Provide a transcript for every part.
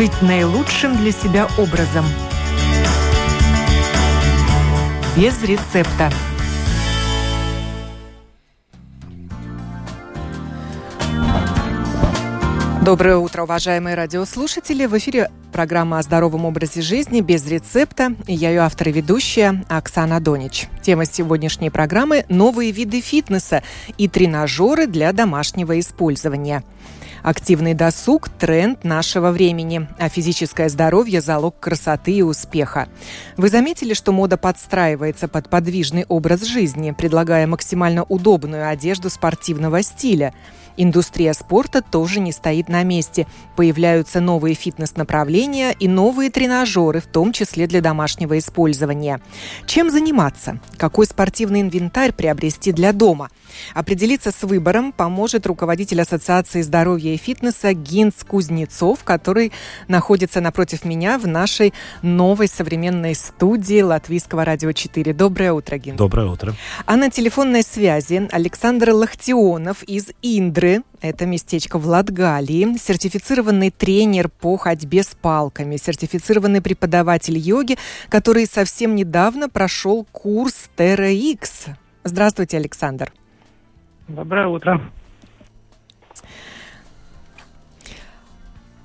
жить наилучшим для себя образом. Без рецепта. Доброе утро, уважаемые радиослушатели. В эфире программа о здоровом образе жизни без рецепта. И я ее автор и ведущая Оксана Донич. Тема сегодняшней программы – новые виды фитнеса и тренажеры для домашнего использования – Активный досуг – тренд нашего времени, а физическое здоровье – залог красоты и успеха. Вы заметили, что мода подстраивается под подвижный образ жизни, предлагая максимально удобную одежду спортивного стиля – Индустрия спорта тоже не стоит на месте. Появляются новые фитнес-направления и новые тренажеры, в том числе для домашнего использования. Чем заниматься? Какой спортивный инвентарь приобрести для дома? Определиться с выбором поможет руководитель Ассоциации здоровья и фитнеса Гинц Кузнецов, который находится напротив меня в нашей новой современной студии Латвийского радио 4. Доброе утро, Гинц. Доброе утро. А на телефонной связи Александр Лахтионов из Индры. Это местечко в Латгалии. Сертифицированный тренер по ходьбе с палками. Сертифицированный преподаватель йоги, который совсем недавно прошел курс TerraX. Здравствуйте, Александр. Доброе утро.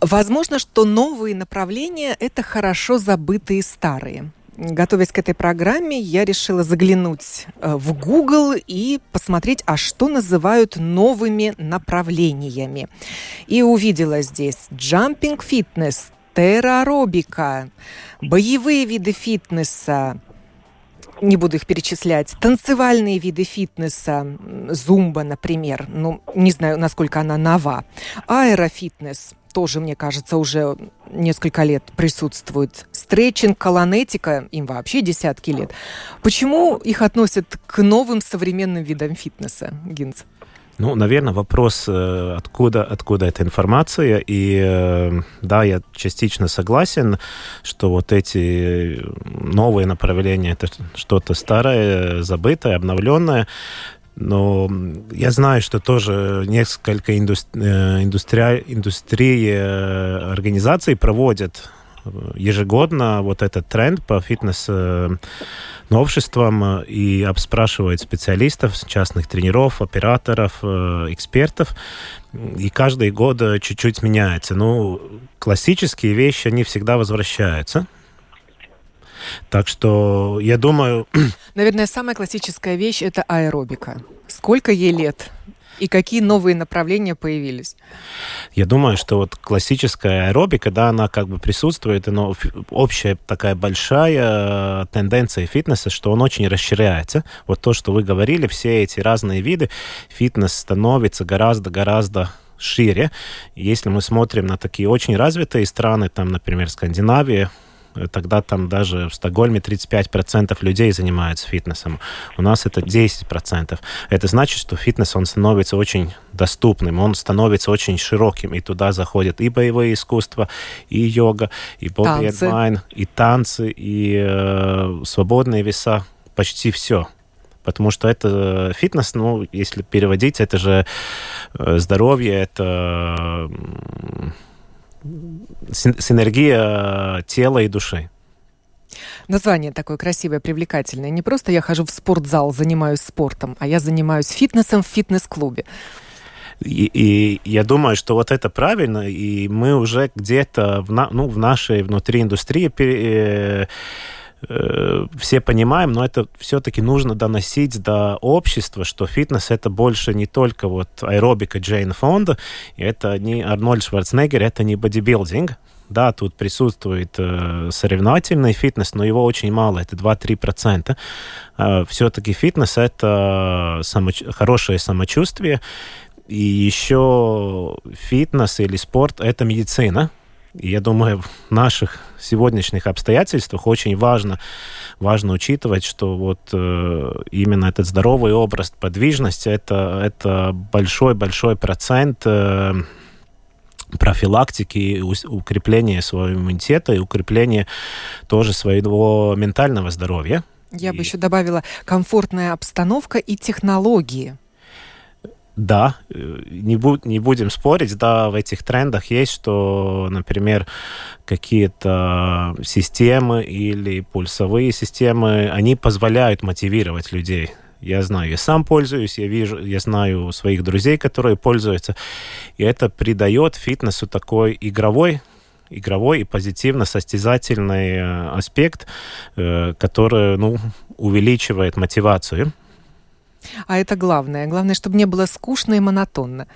Возможно, что новые направления – это хорошо забытые старые. Готовясь к этой программе, я решила заглянуть э, в Google и посмотреть, а что называют новыми направлениями. И увидела здесь джампинг фитнес, терроаробика, боевые виды фитнеса, не буду их перечислять, танцевальные виды фитнеса, зумба, например, ну, не знаю, насколько она нова, аэрофитнес, тоже, мне кажется, уже несколько лет присутствует. Стретчинг, колонетика, им вообще десятки лет. Почему их относят к новым современным видам фитнеса, Гинц? Ну, наверное, вопрос, э, откуда, откуда эта информация. И э, да, я частично согласен, что вот эти новые направления это что-то старое, забытое, обновленное. Но я знаю, что тоже несколько индустри... индустрия... индустрии э, организаций проводят ежегодно вот этот тренд по фитнес новшествам э, и обспрашивают специалистов, частных тренеров, операторов, э, экспертов. И каждый год э, чуть-чуть меняется. Ну, классические вещи, они всегда возвращаются. Так что я думаю... Наверное, самая классическая вещь – это аэробика. Сколько ей лет? И какие новые направления появились? Я думаю, что вот классическая аэробика, да, она как бы присутствует, но общая такая большая э, тенденция фитнеса, что он очень расширяется. Вот то, что вы говорили, все эти разные виды, фитнес становится гораздо-гораздо шире. Если мы смотрим на такие очень развитые страны, там, например, Скандинавия, тогда там даже в Стокгольме 35% людей занимаются фитнесом. У нас это 10%. Это значит, что фитнес, он становится очень доступным, он становится очень широким, и туда заходят и боевые искусства, и йога, и боди и танцы, и э, свободные веса, почти все потому что это фитнес, ну, если переводить, это же э, здоровье, это синергия тела и души. Название такое красивое, привлекательное. Не просто я хожу в спортзал, занимаюсь спортом, а я занимаюсь фитнесом в фитнес-клубе. И, и я думаю, что вот это правильно, и мы уже где-то в, на, ну, в нашей внутри индустрии пере, Э, все понимаем, но это все-таки нужно доносить до общества, что фитнес это больше не только вот аэробика Джейн Фонда, это не Арнольд Шварценеггер, это не бодибилдинг, да, тут присутствует э, соревновательный фитнес, но его очень мало, это 2-3%. Э, все-таки фитнес это самоч... хорошее самочувствие, и еще фитнес или спорт это медицина, и я думаю, в наших сегодняшних обстоятельствах очень важно, важно учитывать, что вот э, именно этот здоровый образ подвижности это, это большой-большой процент э, профилактики, укрепления своего иммунитета и укрепления тоже своего ментального здоровья. Я и... бы еще добавила комфортная обстановка и технологии. Да, не, бу не будем спорить, да, в этих трендах есть, что, например, какие-то системы или пульсовые системы, они позволяют мотивировать людей. Я знаю, я сам пользуюсь, я вижу, я знаю своих друзей, которые пользуются, и это придает фитнесу такой игровой игровой и позитивно-состязательный э, аспект, э, который ну, увеличивает мотивацию. А это главное. Главное, чтобы не было скучно и монотонно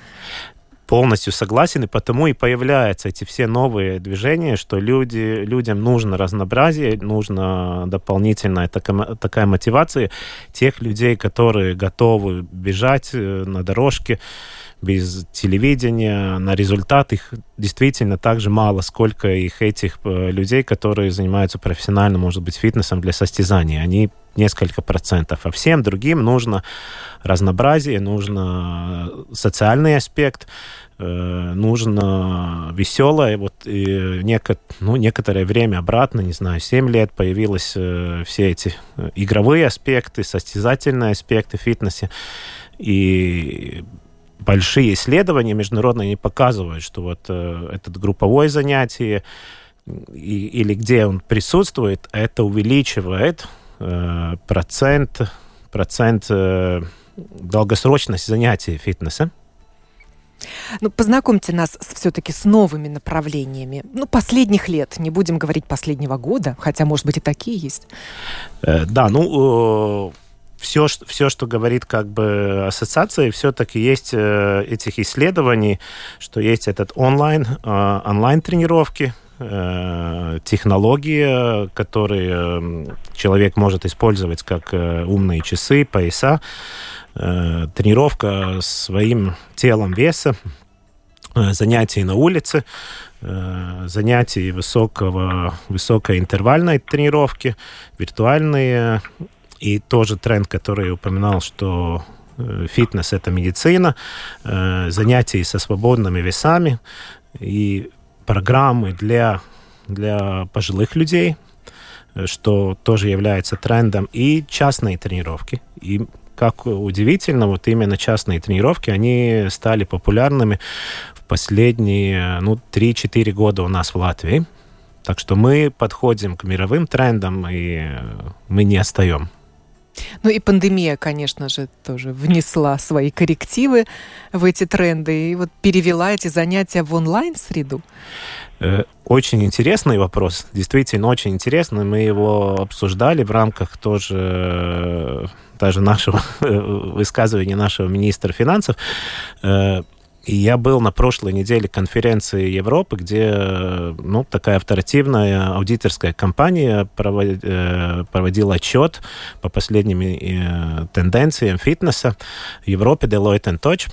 полностью согласен, и потому и появляются эти все новые движения, что люди, людям нужно разнообразие, нужно дополнительная такая, такая мотивация тех людей, которые готовы бежать э, на дорожке, без телевидения, на результат их действительно так же мало, сколько их этих э, людей, которые занимаются профессионально, может быть, фитнесом для состязания. Они несколько процентов. А всем другим нужно разнообразие, нужно социальный аспект, э, нужно веселое. Вот и неко, ну, некоторое время обратно, не знаю, 7 лет появились э, все эти игровые аспекты, состязательные аспекты в фитнесе. И большие исследования международные не показывают, что вот э, это групповое занятие и, или где он присутствует, это увеличивает э, процент, процент э, долгосрочности занятий фитнеса. Ну, познакомьте нас все-таки с новыми направлениями. Ну, последних лет, не будем говорить последнего года, хотя, может быть, и такие есть. Э, да, ну, э, все, все, что говорит как бы ассоциация, все-таки есть э, этих исследований, что есть этот онлайн, э, онлайн-тренировки, э, технологии, которые э, человек может использовать как э, умные часы, пояса, э, тренировка своим телом веса, э, занятия на улице, э, занятия высокого, высокой интервальной тренировки, виртуальные. И тоже тренд, который я упоминал, что э, фитнес – это медицина, э, занятия со свободными весами. И программы для, для пожилых людей, что тоже является трендом, и частные тренировки. И как удивительно, вот именно частные тренировки, они стали популярными в последние ну, 3-4 года у нас в Латвии. Так что мы подходим к мировым трендам, и мы не отстаем. Ну и пандемия, конечно же, тоже внесла свои коррективы в эти тренды и вот перевела эти занятия в онлайн-среду. Э, очень интересный вопрос, действительно очень интересный. Мы его обсуждали в рамках тоже э, даже нашего высказывания нашего министра финансов. И я был на прошлой неделе конференции Европы, где ну, такая авторитивная аудиторская компания э, проводила отчет по последним э, тенденциям фитнеса в Европе Deloitte Touch.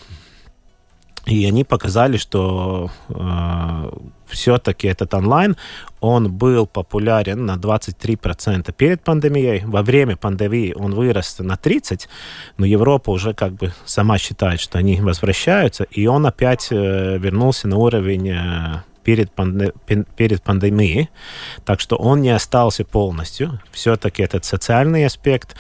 И они показали, что э, все-таки этот онлайн, он был популярен на 23% перед пандемией. Во время пандемии он вырос на 30%, но Европа уже как бы сама считает, что они возвращаются, и он опять э, вернулся на уровень э, перед, панде перед пандемией. Так что он не остался полностью. Все-таки этот социальный аспект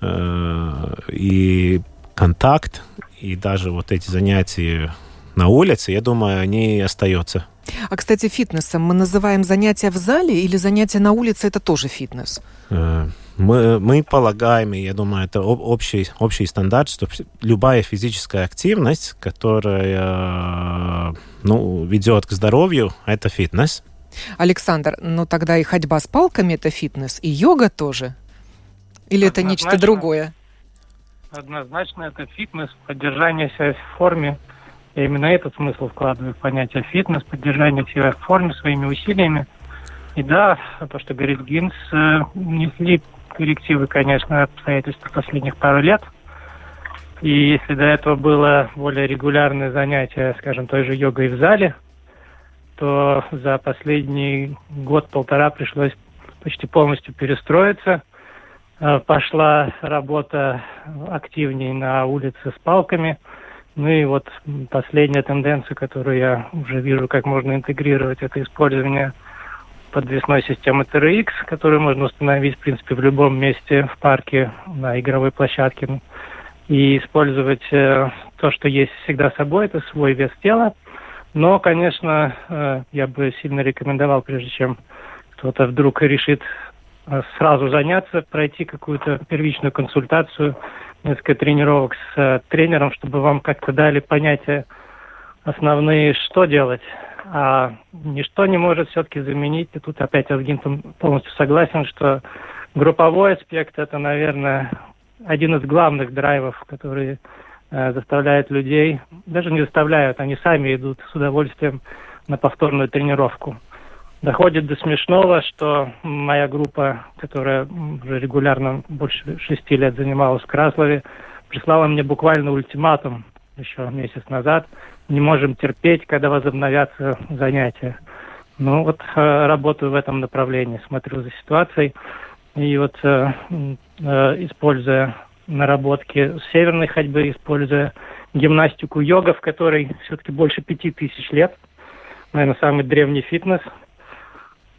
э, и контакт, и даже вот эти занятия на улице, я думаю, они остаются. А, кстати, фитнесом мы называем занятия в зале или занятия на улице это тоже фитнес? Э, мы, мы полагаем, и я думаю, это общий, общий стандарт, что любая физическая активность, которая ну, ведет к здоровью, это фитнес. Александр, ну тогда и ходьба с палками это фитнес, и йога тоже? Или это нечто другое? Однозначно это фитнес, поддержание себя в форме, я именно этот смысл вкладываю в понятие фитнес, поддержание себя в форме своими усилиями. И да, то, что говорит Гинс, э, несли коррективы, конечно, обстоятельства последних пару лет. И если до этого было более регулярное занятие, скажем, той же йогой в зале, то за последний год-полтора пришлось почти полностью перестроиться. Э, пошла работа активней на улице с палками – ну и вот последняя тенденция, которую я уже вижу, как можно интегрировать, это использование подвесной системы TRX, которую можно установить, в принципе, в любом месте в парке, на игровой площадке, и использовать э, то, что есть всегда с собой, это свой вес тела. Но, конечно, э, я бы сильно рекомендовал, прежде чем кто-то вдруг решит э, сразу заняться, пройти какую-то первичную консультацию, несколько тренировок с э, тренером, чтобы вам как-то дали понятие основные, что делать. А ничто не может все-таки заменить. И тут опять Гинтом полностью согласен, что групповой аспект – это, наверное, один из главных драйвов, которые э, заставляют людей, даже не заставляют, они сами идут с удовольствием на повторную тренировку. Доходит до смешного, что моя группа, которая уже регулярно больше шести лет занималась в Краслове, прислала мне буквально ультиматум еще месяц назад. Не можем терпеть, когда возобновятся занятия. Ну вот э, работаю в этом направлении, смотрю за ситуацией. И вот э, э, используя наработки северной ходьбы, используя гимнастику йога, в которой все-таки больше пяти тысяч лет, наверное, самый древний фитнес.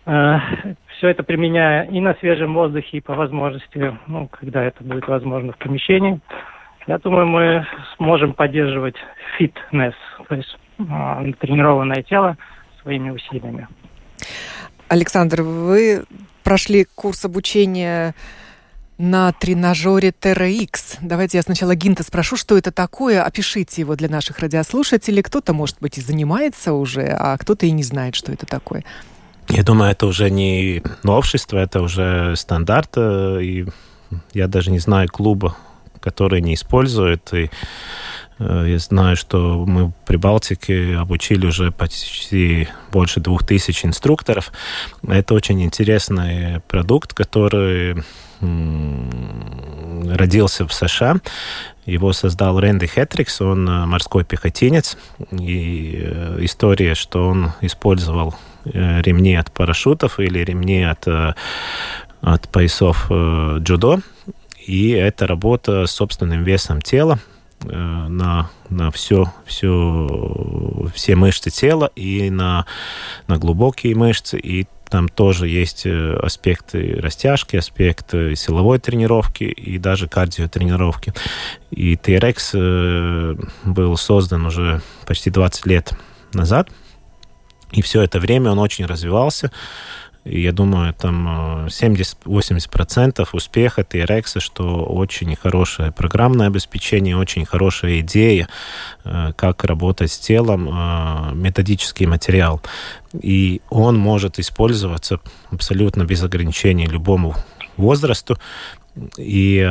Э, все это применяя и на свежем воздухе, и по возможности, ну, когда это будет возможно в помещении. Я думаю, мы сможем поддерживать фитнес, то есть э, тренированное тело своими усилиями. Александр, вы прошли курс обучения на тренажере TerraX. Давайте я сначала Гинта спрошу, что это такое. Опишите его для наших радиослушателей. Кто-то, может быть, и занимается уже, а кто-то и не знает, что это такое. Я думаю, это уже не новшество, это уже стандарт. Э, и я даже не знаю клуба, который не использует. И Э, я знаю, что мы в Прибалтике обучили уже почти больше двух тысяч инструкторов. Это очень интересный продукт, который родился в США. Его создал Рэнди Хетрикс, он э, морской пехотинец. И история, что он использовал ремни от парашютов или ремни от, от поясов джудо. И это работа с собственным весом тела, Э, на, на все, все, все мышцы тела и на, на глубокие мышцы, и там тоже есть э, аспекты растяжки, аспекты силовой тренировки и даже кардиотренировки. И TRX э, был создан уже почти 20 лет назад, и все это время он очень развивался. И я думаю, там 70-80% э, успеха TRX, что очень хорошее программное обеспечение, очень хорошая идея, э, как работать с телом, э, методический материал. И он может использоваться абсолютно без ограничений любому возрасту. И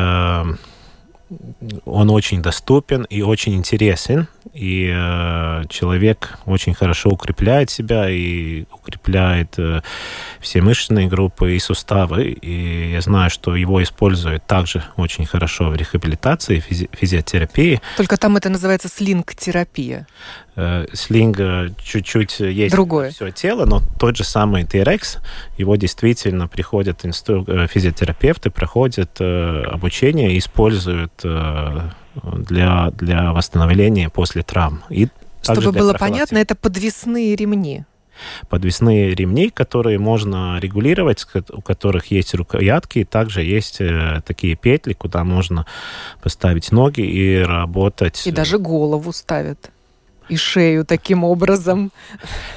он очень доступен и очень интересен, и э, человек очень хорошо укрепляет себя и укрепляет э, все мышечные группы и суставы. И я знаю, что его используют также очень хорошо в рехабилитации, физи физиотерапии. Только там это называется слинг-терапия. Э, слинг чуть-чуть есть Другое. все тело, но тот же самый TRX, его действительно приходят инстру... Э, физиотерапевты, проходят э, обучение, используют для, для восстановления после травм. И Чтобы было понятно, это подвесные ремни подвесные ремни, которые можно регулировать, у которых есть рукоятки, также есть э, такие петли, куда можно поставить ноги и работать. И даже голову ставят и шею таким образом.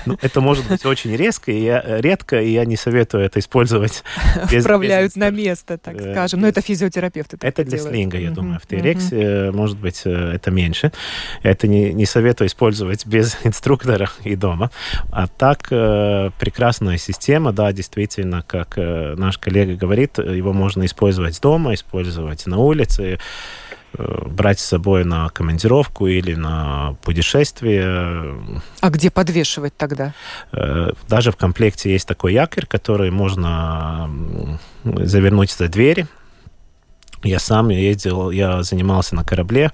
Ну, это может быть очень резко, и я, редко, и я не советую это использовать. Без, Вправляют без... на место, так э, скажем. Но это физиотерапевты Это для делают. слинга, я думаю. В Терексе, может быть, э, это меньше. Это не, не советую использовать без инструктора и дома. А так, э, прекрасная система, да, действительно, как наш коллега говорит, его можно использовать дома, использовать на улице, Э, брать с собой на командировку или на путешествие. А где подвешивать тогда? Э, даже в комплекте есть такой якорь, который можно завернуть за двери. Я сам ездил, я занимался на корабле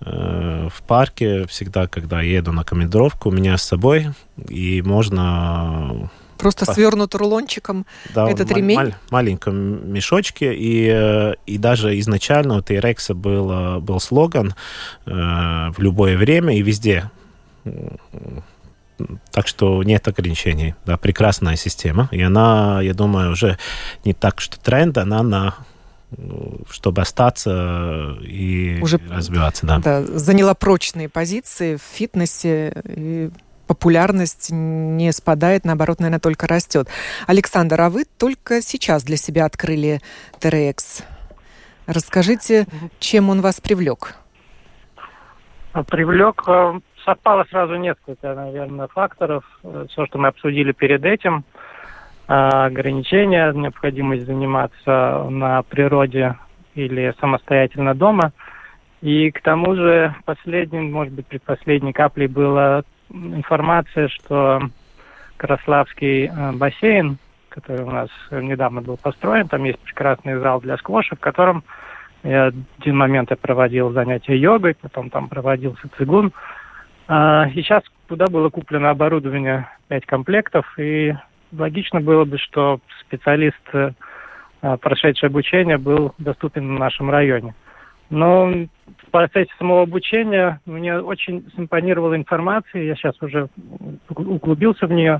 э, в парке всегда, когда еду на командировку, у меня с собой, и можно Просто свернут рулончиком да, этот ремень? Маль, маленьком мешочке. И, э, и даже изначально у T-Rex был, э, был слоган э, «В любое время и везде». Так что нет ограничений. Да, прекрасная система. И она, я думаю, уже не так, что тренд, она на чтобы остаться и Уже, развиваться. Да. Да, заняла прочные позиции в фитнесе. И популярность не спадает, наоборот, наверное, только растет. Александр, а вы только сейчас для себя открыли TRX. Расскажите, чем он вас привлек? Привлек, э, совпало сразу несколько, наверное, факторов. Все, что мы обсудили перед этим, э, ограничения, необходимость заниматься на природе или самостоятельно дома. И к тому же последним, может быть, предпоследней каплей была информация, что Краславский э, бассейн, который у нас недавно был построен, там есть прекрасный зал для сквоша, в котором я один момент я проводил занятия йогой, потом там проводился цигун. А, сейчас туда было куплено оборудование 5 комплектов, и логично было бы, что специалист, э, прошедший обучение, был доступен в нашем районе. Но в процессе самого обучения мне очень симпонировала информация, я сейчас уже углубился в нее.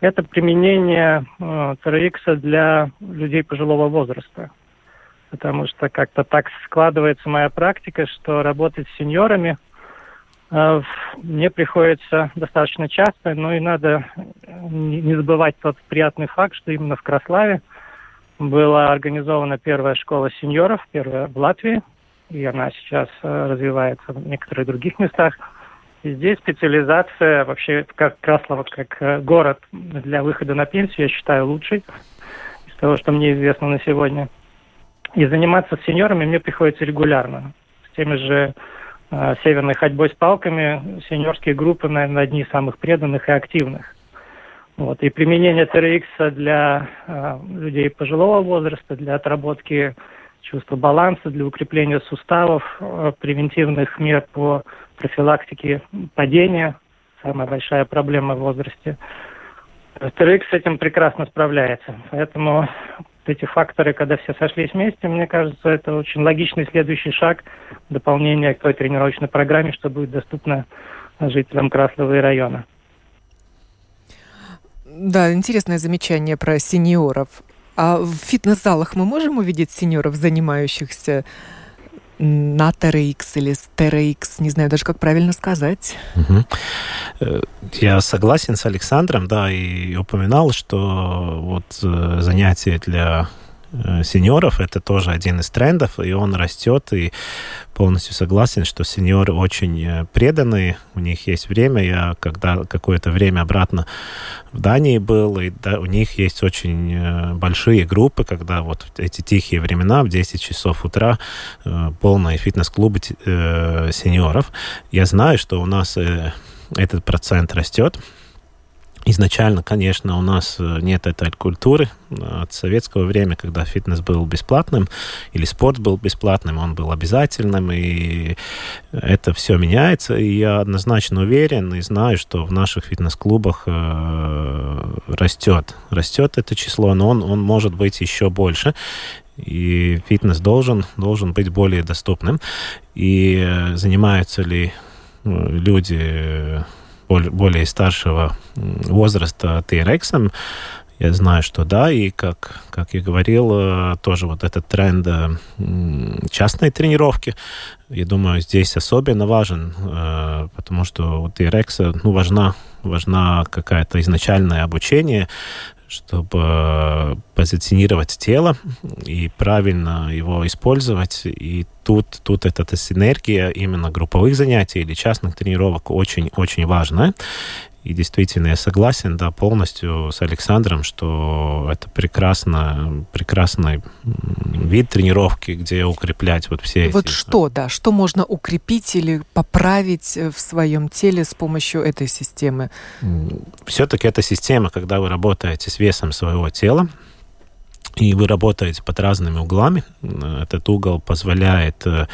Это применение э, TRX для людей пожилого возраста. Потому что как-то так складывается моя практика, что работать с сеньорами э, мне приходится достаточно часто, но и надо не забывать тот приятный факт, что именно в Краславе была организована первая школа сеньоров, первая в Латвии, и она сейчас э, развивается в некоторых других местах. И здесь специализация вообще как Краслова, как э, город для выхода на пенсию, я считаю лучшей из того, что мне известно на сегодня. И заниматься с сеньорами мне приходится регулярно. С теми же э, северной ходьбой с палками сеньорские группы, наверное, одни из самых преданных и активных. Вот. И применение TRX для э, людей пожилого возраста, для отработки чувство баланса, для укрепления суставов, э, превентивных мер по профилактике падения, самая большая проблема в возрасте. TRX с этим прекрасно справляется. Поэтому эти факторы, когда все сошлись вместе, мне кажется, это очень логичный следующий шаг дополнения к той тренировочной программе, что будет доступно жителям Краслова и района. Да, интересное замечание про сеньоров. А в фитнес-залах мы можем увидеть сеньоров, занимающихся на TRX или с TRX, не знаю даже, как правильно сказать. Угу. Я согласен с Александром, да, и упоминал, что вот э, занятия для сеньоров. Это тоже один из трендов, и он растет, и полностью согласен, что сеньоры очень э, преданные, у них есть время. Я когда какое-то время обратно в Дании был, и да, у них есть очень э, большие группы, когда вот эти тихие времена в 10 часов утра полные фитнес-клубы сеньоров. Я знаю, что у нас этот процент растет, Изначально, конечно, у нас э, нет этой культуры. От советского времени, когда фитнес был бесплатным или спорт был бесплатным, он был обязательным, и это все меняется. И я однозначно уверен и знаю, что в наших фитнес-клубах э, растет. Растет это число, но он, он может быть еще больше. И фитнес должен, должен быть более доступным. И э, занимаются ли люди более старшего возраста TRX, я знаю, что да, и как, как я говорил, э, тоже вот этот тренд э, частной тренировки, я думаю, здесь особенно важен, э, потому что у TRX ну, важна, важна какая-то изначальное обучение, чтобы позиционировать тело и правильно его использовать. И тут, тут эта, эта синергия именно групповых занятий или частных тренировок очень-очень важна. И действительно, я согласен, да, полностью с Александром, что это прекрасно, прекрасный вид тренировки, где укреплять вот все вот эти... Вот что, да, что можно укрепить или поправить э, в своем теле с помощью этой системы? Все-таки эта система, когда вы работаете с весом своего тела, и вы работаете под разными углами. Этот угол позволяет э,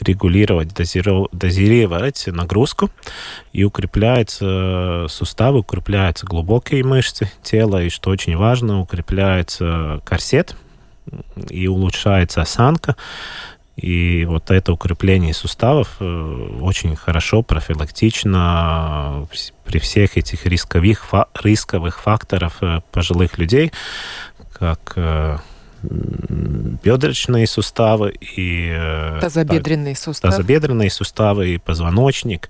регулировать, дозировать нагрузку и укрепляются суставы, укрепляются глубокие мышцы тела, и, что очень важно, укрепляется корсет и улучшается осанка. И вот это укрепление суставов э, очень хорошо, профилактично при всех этих рисковых, рисковых факторов э, пожилых людей, как э, бедрочные суставы и... Тазобедренные суставы. Тазобедренные суставы и позвоночник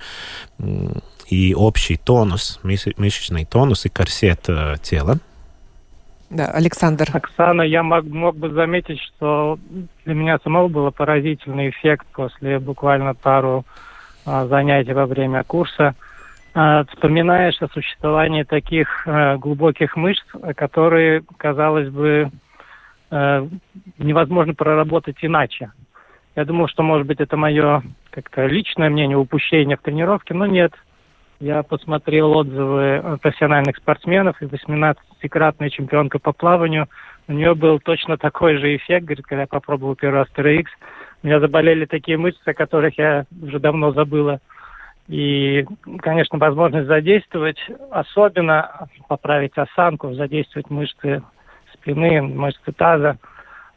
и общий тонус, мышечный тонус и корсет тела. Да, Александр. Оксана, я мог, мог бы заметить, что для меня самого был поразительный эффект после буквально пару а, занятий во время курса. А, вспоминаешь о существовании таких а, глубоких мышц, которые, казалось бы, а, невозможно проработать иначе. Я думал, что, может быть, это мое как-то личное мнение, упущение в тренировке, но нет – я посмотрел отзывы профессиональных спортсменов, и 18-кратная чемпионка по плаванию, у нее был точно такой же эффект, говорит, когда я попробовал первый раз TRX. У меня заболели такие мышцы, о которых я уже давно забыла. И, конечно, возможность задействовать, особенно поправить осанку, задействовать мышцы спины, мышцы таза,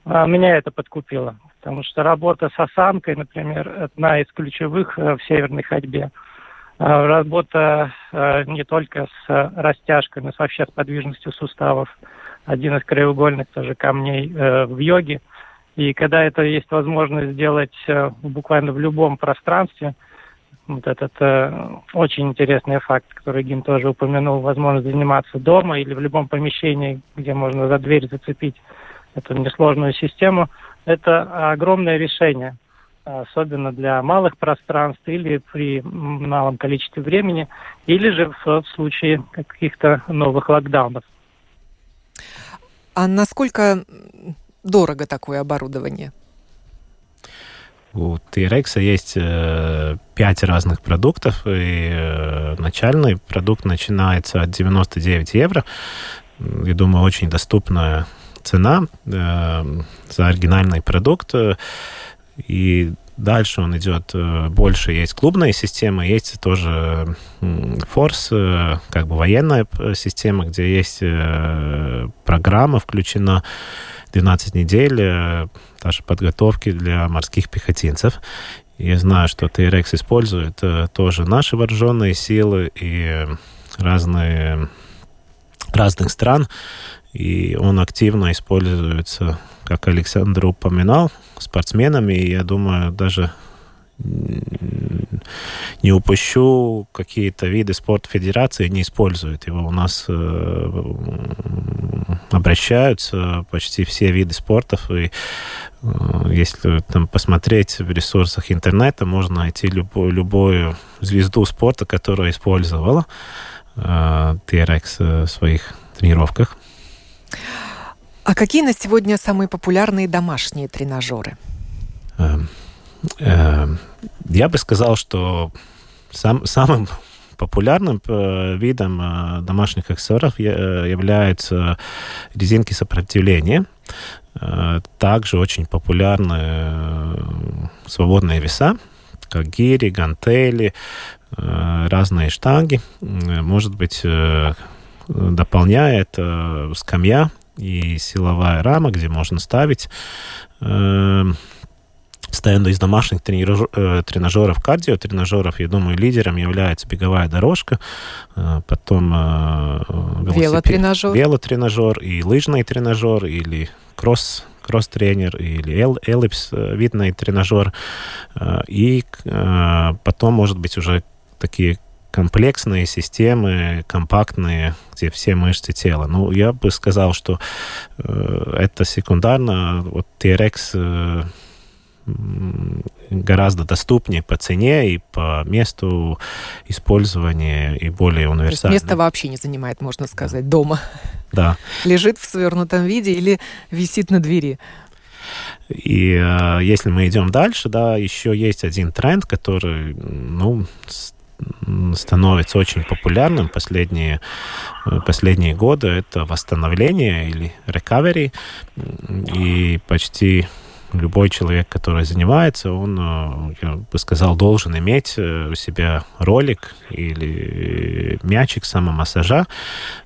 а, меня это подкупило. Потому что работа с осанкой, например, одна из ключевых э, в северной ходьбе – а, работа а, не только с растяжкой, но вообще с подвижностью суставов. Один из краеугольных тоже камней э, в йоге. И когда это есть возможность сделать э, буквально в любом пространстве, вот этот э, очень интересный факт, который Гин тоже упомянул, возможность заниматься дома или в любом помещении, где можно за дверь зацепить эту несложную систему, это огромное решение особенно для малых пространств или при малом количестве времени, или же в, в случае каких-то новых локдаунов. А насколько дорого такое оборудование? У T-Rex есть э, пять разных продуктов, и э, начальный продукт начинается от 99 евро. Я думаю, очень доступная цена э, за оригинальный продукт. И дальше он идет э, больше. Есть клубная система, есть тоже форс, э, как бы военная э, система, где есть программа включена 12 недель даже подготовки для морских пехотинцев. Я знаю, что ТРХ использует тоже наши вооруженные силы и разные разных стран, и он активно используется как Александр упоминал, спортсменами. И я думаю, даже не упущу какие-то виды спорта федерации не используют его. У нас э, обращаются почти все виды спортов. И э, если там посмотреть в ресурсах интернета, можно найти любую, любую звезду спорта, которая использовала э, TRX в своих тренировках. Какие на сегодня самые популярные домашние тренажеры? Эм, эм, я бы сказал, что сам, самым популярным э, видом э, домашних аксессуаров э, являются резинки сопротивления. Также очень популярны свободные веса, как гири, гантели, разные штанги. Может быть, дополняет скамья и силовая рама, где можно ставить э, стенды из домашних тренажер, э, тренажеров, кардио тренажеров, я думаю, лидером является беговая дорожка, э, потом э, велотренажер. велотренажер и лыжный тренажер или кросс кросс-тренер или эллипс э, видный тренажер. Э, и э, потом, может быть, уже такие комплексные системы, компактные, где все мышцы тела. Ну, я бы сказал, что э, это секундарно. Вот TRX э, гораздо доступнее по цене и по месту использования и более универсально. место вообще не занимает, можно сказать, дома. Да. Лежит в свернутом виде или висит на двери. И э, если мы идем дальше, да, еще есть один тренд, который, ну, становится очень популярным последние, э, последние годы. Это восстановление или recovery. И почти любой человек, который занимается, он, э, я бы сказал, должен иметь э, у себя ролик или мячик самомассажа,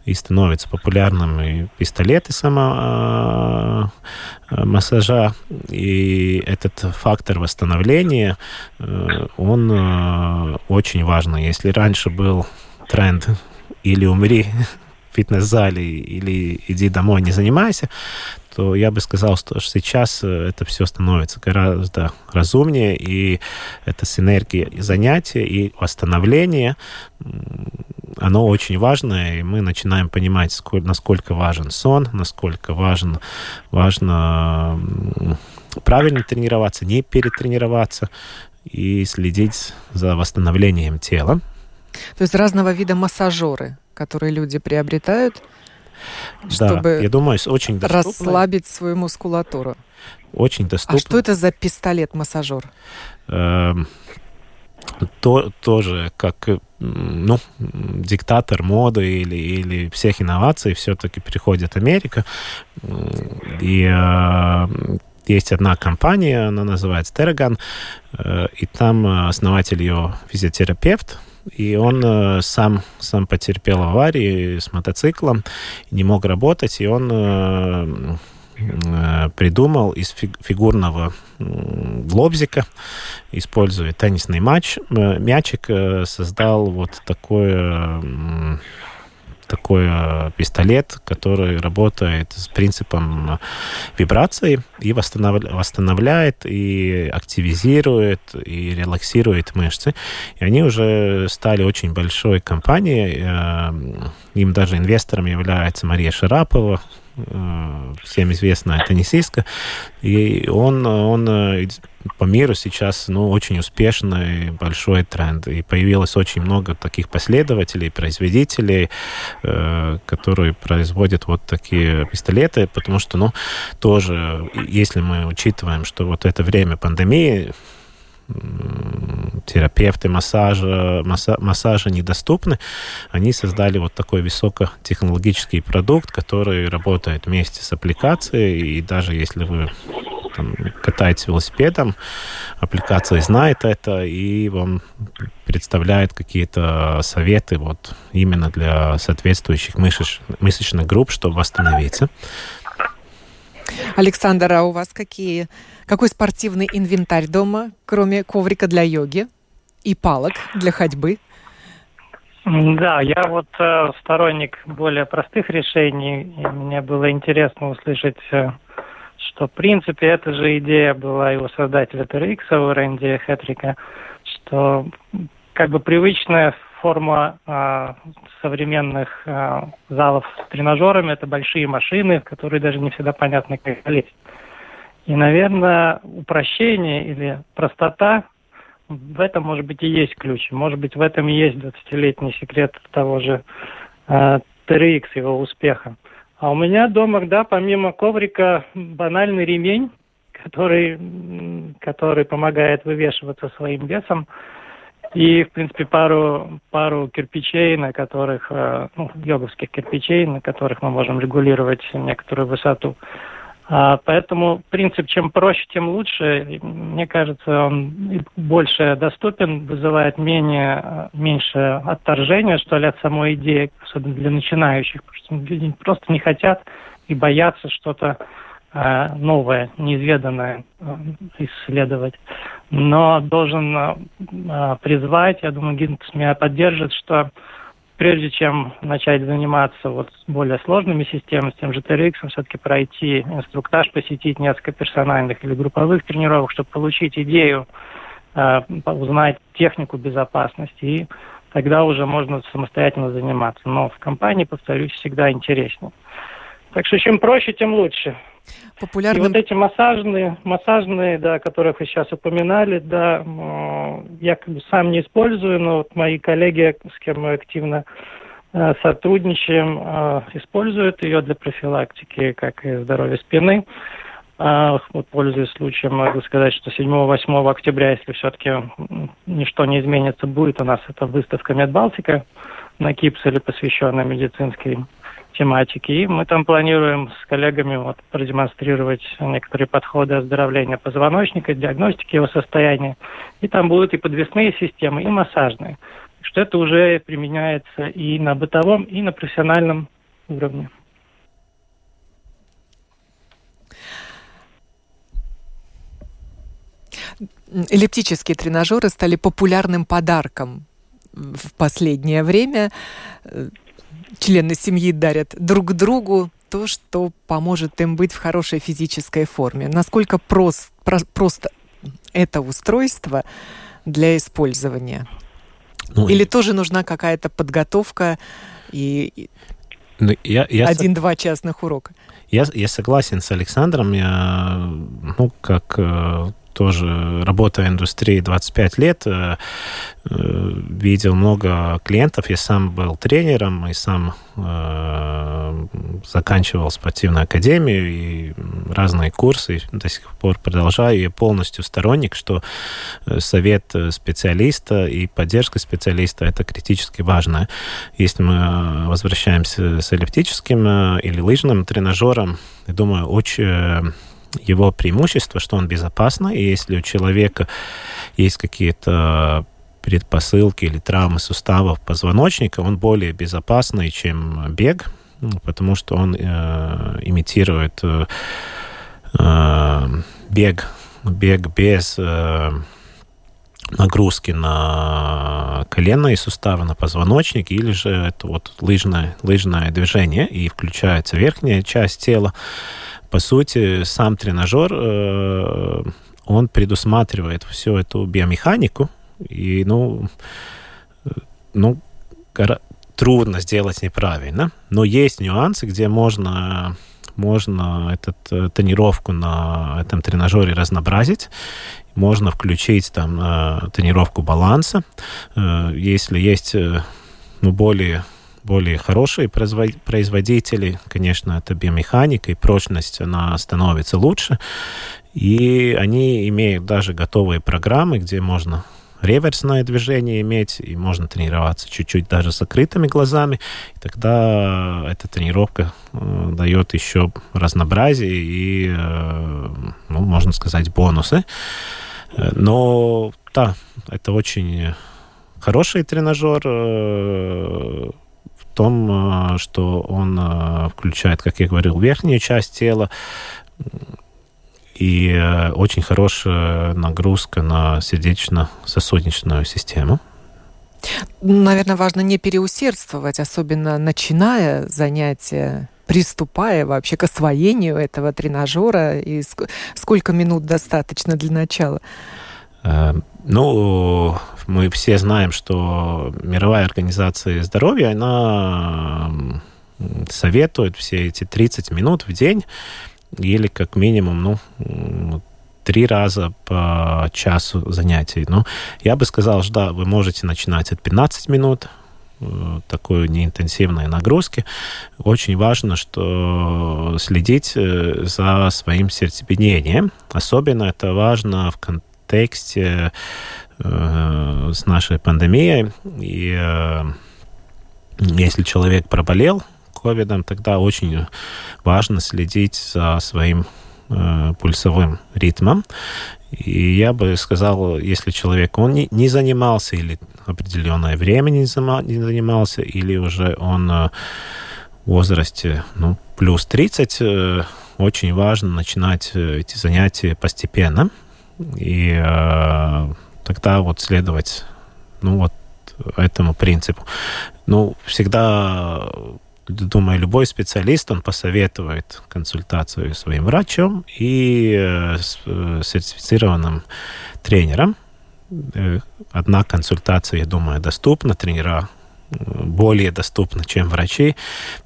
и становится популярным и пистолеты самомассажа, и этот фактор восстановления, э, он очень важный. Если раньше был тренд или умри в фитнес-зале или иди домой, не занимайся, то я бы сказал, что сейчас это все становится гораздо разумнее, и эта синергия занятия и восстановления, оно очень важное, и мы начинаем понимать, сколь, насколько важен сон, насколько важен, важно правильно тренироваться, не перетренироваться и следить за восстановлением тела. То есть разного вида массажеры, которые люди приобретают, чтобы да, я думаю, очень доступны. расслабить свою мускулатуру. Очень доступно. А что это за пистолет-массажер? Эм, то, тоже как ну, диктатор моды или, или всех инноваций все-таки приходит Америка. И э, есть одна компания, она называется Terragon, э, и там основатель ее физиотерапевт, и он э, сам, сам потерпел аварию с мотоциклом, не мог работать, и он э, э, придумал из фигурного лобзика, используя теннисный матч, мячик, создал вот такое такой э, пистолет, который работает с принципом вибрации и восстанавливает, и активизирует, и релаксирует мышцы. И они уже стали очень большой компанией. Э, им даже инвестором является Мария Шарапова, Э, всем известная теннисистка, и он, он э, по миру сейчас ну, очень успешный, большой тренд. И появилось очень много таких последователей, производителей, э, которые производят вот такие пистолеты, потому что, ну, тоже, если мы учитываем, что вот это время пандемии, терапевты массажа, масса, массажа недоступны, они создали вот такой высокотехнологический продукт, который работает вместе с аппликацией, и даже если вы там, катаетесь велосипедом, аппликация знает это и вам представляет какие-то советы вот именно для соответствующих мышеч, мышечных групп, чтобы восстановиться. Александр, а у вас какие, какой спортивный инвентарь дома, кроме коврика для йоги и палок для ходьбы? Да, я вот э, сторонник более простых решений, и мне было интересно услышать, э, что в принципе эта же идея была и у создателя TRX, у Рэнди Хэтрика, что как бы привычная форма э, современных э, залов с тренажерами – это большие машины, в которые даже не всегда понятно, как залезть. И, наверное, упрощение или простота в этом, может быть, и есть ключ. Может быть, в этом и есть 20-летний секрет того же э, TRX, его успеха. А у меня дома, да, помимо коврика, банальный ремень, который, который помогает вывешиваться своим весом – и, в принципе, пару, пару кирпичей, на которых, э, ну, йоговских кирпичей, на которых мы можем регулировать некоторую высоту. А, поэтому принцип чем проще, тем лучше. Мне кажется, он больше доступен, вызывает менее, меньше отторжения, что ли, от самой идеи, особенно для начинающих, потому что люди просто не хотят и боятся что-то Э, новое, неизведанное э, исследовать. Но должен э, призвать, я думаю, Гинкс меня поддержит, что прежде чем начать заниматься вот более сложными системами, с тем же TRX, все-таки пройти инструктаж, посетить несколько персональных или групповых тренировок, чтобы получить идею, узнать технику безопасности, и тогда уже можно самостоятельно заниматься. Но в компании, повторюсь, всегда интереснее. Так что чем проще, тем лучше. Популярным... И вот эти массажные, массажные, да, которых вы сейчас упоминали, да, я как бы сам не использую, но вот мои коллеги, с кем мы активно э, сотрудничаем, э, используют ее для профилактики, как и здоровья спины. А, вот, пользуясь случаем, могу сказать, что 7-8 октября, если все-таки ничто не изменится, будет у нас эта выставка Медбалтика на Кипселе, посвященная медицинской тематики. И мы там планируем с коллегами вот, продемонстрировать некоторые подходы оздоровления позвоночника, диагностики его состояния. И там будут и подвесные системы, и массажные. Что это уже применяется и на бытовом, и на профессиональном уровне. Эллиптические тренажеры стали популярным подарком в последнее время члены семьи дарят друг другу то, что поможет им быть в хорошей физической форме? Насколько прост, про, просто это устройство для использования? Ну, Или и... тоже нужна какая-то подготовка и ну, я, я один-два частных урока? Я, я согласен с Александром. Я, ну, как э, тоже работая в индустрии 25 лет, э, э, видел много клиентов. Я сам был тренером и сам э, заканчивал спортивную академию и разные курсы. До сих пор продолжаю. Я полностью сторонник, что совет специалиста и поддержка специалиста – это критически важно. Если мы возвращаемся с эллиптическим или лыжным тренажером, я думаю, очень его преимущество, что он безопасный, и если у человека есть какие-то предпосылки или травмы суставов позвоночника, он более безопасный, чем бег, ну, потому что он э, имитирует э, э, бег, бег без э, нагрузки на коленные суставы, на позвоночник, или же это вот лыжное, лыжное движение, и включается верхняя часть тела по сути, сам тренажер, э, он предусматривает всю эту биомеханику, и, ну, э, ну, трудно сделать неправильно, но есть нюансы, где можно можно эту э, тренировку на этом тренажере разнообразить, можно включить там тренировку баланса, если есть ну, более более хорошие производители. Конечно, это биомеханика и прочность, она становится лучше. И они имеют даже готовые программы, где можно реверсное движение иметь, и можно тренироваться чуть-чуть даже с закрытыми глазами. И тогда эта тренировка э, дает еще разнообразие и, э, ну, можно сказать, бонусы. Но да, это очень хороший тренажер. Э, том, э, что он э, включает, как я говорил, верхнюю часть тела, и э, очень хорошая нагрузка на сердечно-сосудистую систему. Наверное, важно не переусердствовать, особенно начиная занятия приступая вообще к освоению этого тренажера и сколько минут достаточно для начала? Ну, мы все знаем, что мировая организация здоровья, она советует все эти 30 минут в день или как минимум, ну, три раза по часу занятий. Ну, я бы сказал, что да, вы можете начинать от 15 минут, э, такой неинтенсивной нагрузки. Очень важно, что следить э, за своим сердцебиением. Особенно это важно в контексте Э, с нашей пандемией. И э, если человек проболел ковидом, тогда очень важно следить за своим э, пульсовым ритмом. И я бы сказал, если человек он не, не занимался или определенное время не, зама, не занимался, или уже он в возрасте ну, плюс 30, очень важно начинать эти занятия постепенно. И тогда вот следовать, ну вот этому принципу. Ну, всегда, думаю, любой специалист, он посоветует консультацию своим врачом и э, э, сертифицированным тренером. Э, одна консультация, я думаю, доступна. Тренера более доступны, чем врачи,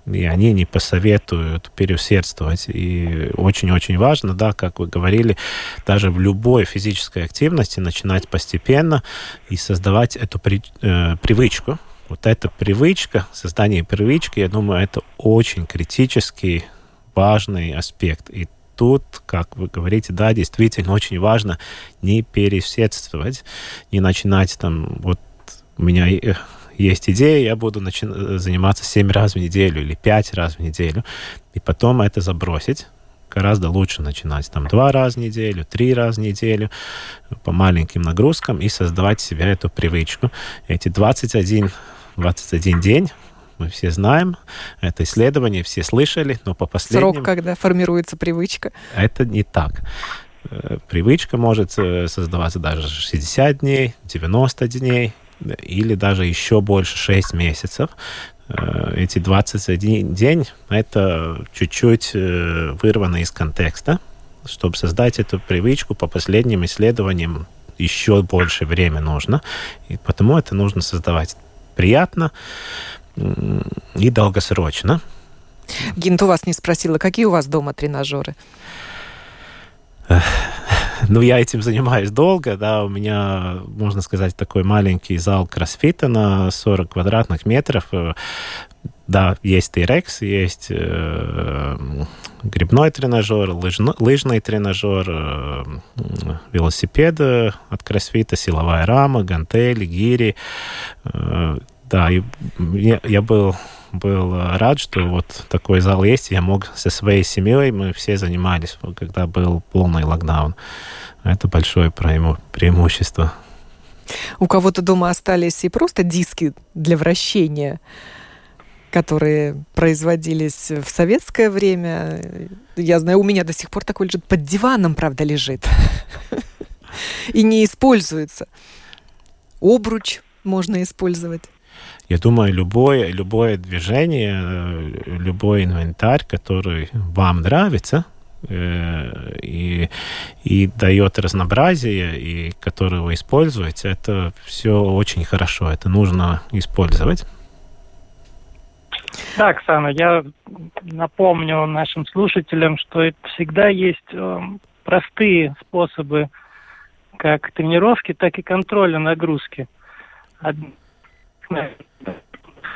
и они не посоветуют переусердствовать. И очень-очень важно, да, как вы говорили, даже в любой физической активности начинать постепенно и создавать эту при, э, привычку. Вот эта привычка, создание привычки, я думаю, это очень критический, важный аспект. И тут, как вы говорите, да, действительно очень важно не переусердствовать, не начинать там, вот у меня есть идея, я буду начи- заниматься 7 раз в неделю или 5 раз в неделю, и потом это забросить. Гораздо лучше начинать там два раза в неделю, три раза в неделю по маленьким нагрузкам и создавать себе эту привычку. Эти 21, 21 день мы все знаем, это исследование, все слышали, но по последним... Срок, когда формируется привычка. Это не так. Э, привычка может э, создаваться даже 60 дней, 90 дней, или даже еще больше 6 месяцев. э, эти 21 день, это чуть-чуть э, вырвано из контекста, чтобы создать эту привычку по последним исследованиям еще больше время нужно, и потому это нужно создавать приятно и долгосрочно. Гинт у вас не спросила, какие у вас дома тренажеры? Ну, я этим занимаюсь долго, да, у меня, можно сказать, такой маленький зал кроссфита на 40 квадратных метров. Да, есть T-Rex, есть э, грибной тренажер, лыжно, лыжный тренажер, э, велосипед от кроссфита, силовая рама, гантели, гири. Э, да, и я, я был был рад, что вот такой зал есть. Я мог со своей семьей, мы все занимались, когда был полный локдаун. Это большое преимущество. У кого-то дома остались и просто диски для вращения, которые производились в советское время. Я знаю, у меня до сих пор такой лежит под диваном, правда, лежит. И не используется. Обруч можно использовать. Я думаю, любое, любое движение, э, любой инвентарь, который вам нравится, э, и, и дает разнообразие, и который вы используете, это все очень хорошо. Это нужно использовать. Да, Оксана, я напомню нашим слушателям, что всегда есть э, простые способы как тренировки, так и контроля нагрузки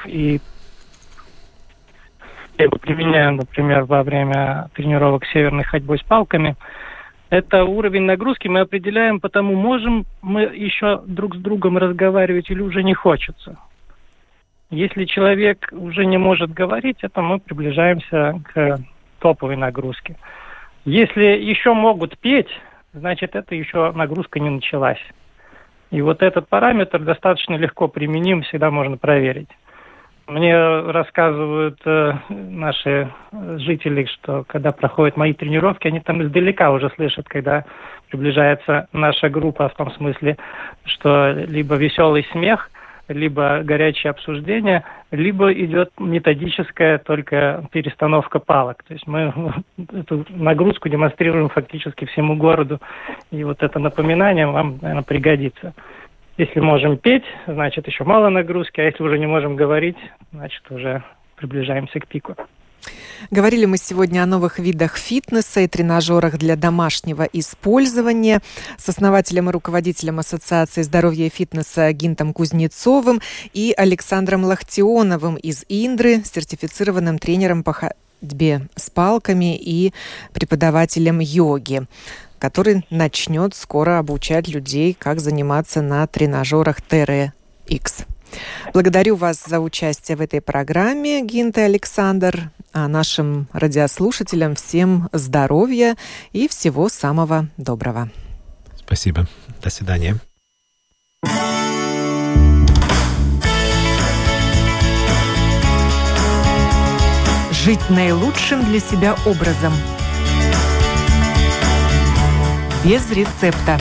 и применяю, например, во время тренировок северной ходьбой с палками. Это уровень нагрузки мы определяем, потому можем мы еще друг с другом разговаривать или уже не хочется. Если человек уже не может говорить, это мы приближаемся к топовой нагрузке. Если еще могут петь, значит, это еще нагрузка не началась. И вот этот параметр достаточно легко применим, всегда можно проверить. Мне рассказывают э, наши жители, что когда проходят мои тренировки, они там издалека уже слышат, когда приближается наша группа, в том смысле, что либо веселый смех, либо горячее обсуждение, либо идет методическая только перестановка палок. То есть мы эту нагрузку демонстрируем фактически всему городу, и вот это напоминание вам, наверное, пригодится. Если можем петь, значит еще мало нагрузки, а если уже не можем говорить, значит уже приближаемся к пику. Говорили мы сегодня о новых видах фитнеса и тренажерах для домашнего использования с основателем и руководителем Ассоциации здоровья и фитнеса Гинтом Кузнецовым и Александром Лахтионовым из Индры, сертифицированным тренером по ходьбе с палками и преподавателем йоги который начнет скоро обучать людей, как заниматься на тренажерах TRX. Благодарю вас за участие в этой программе, Гинта Александр. А нашим радиослушателям всем здоровья и всего самого доброго. Спасибо. До свидания. Жить наилучшим для себя образом – без рецепта.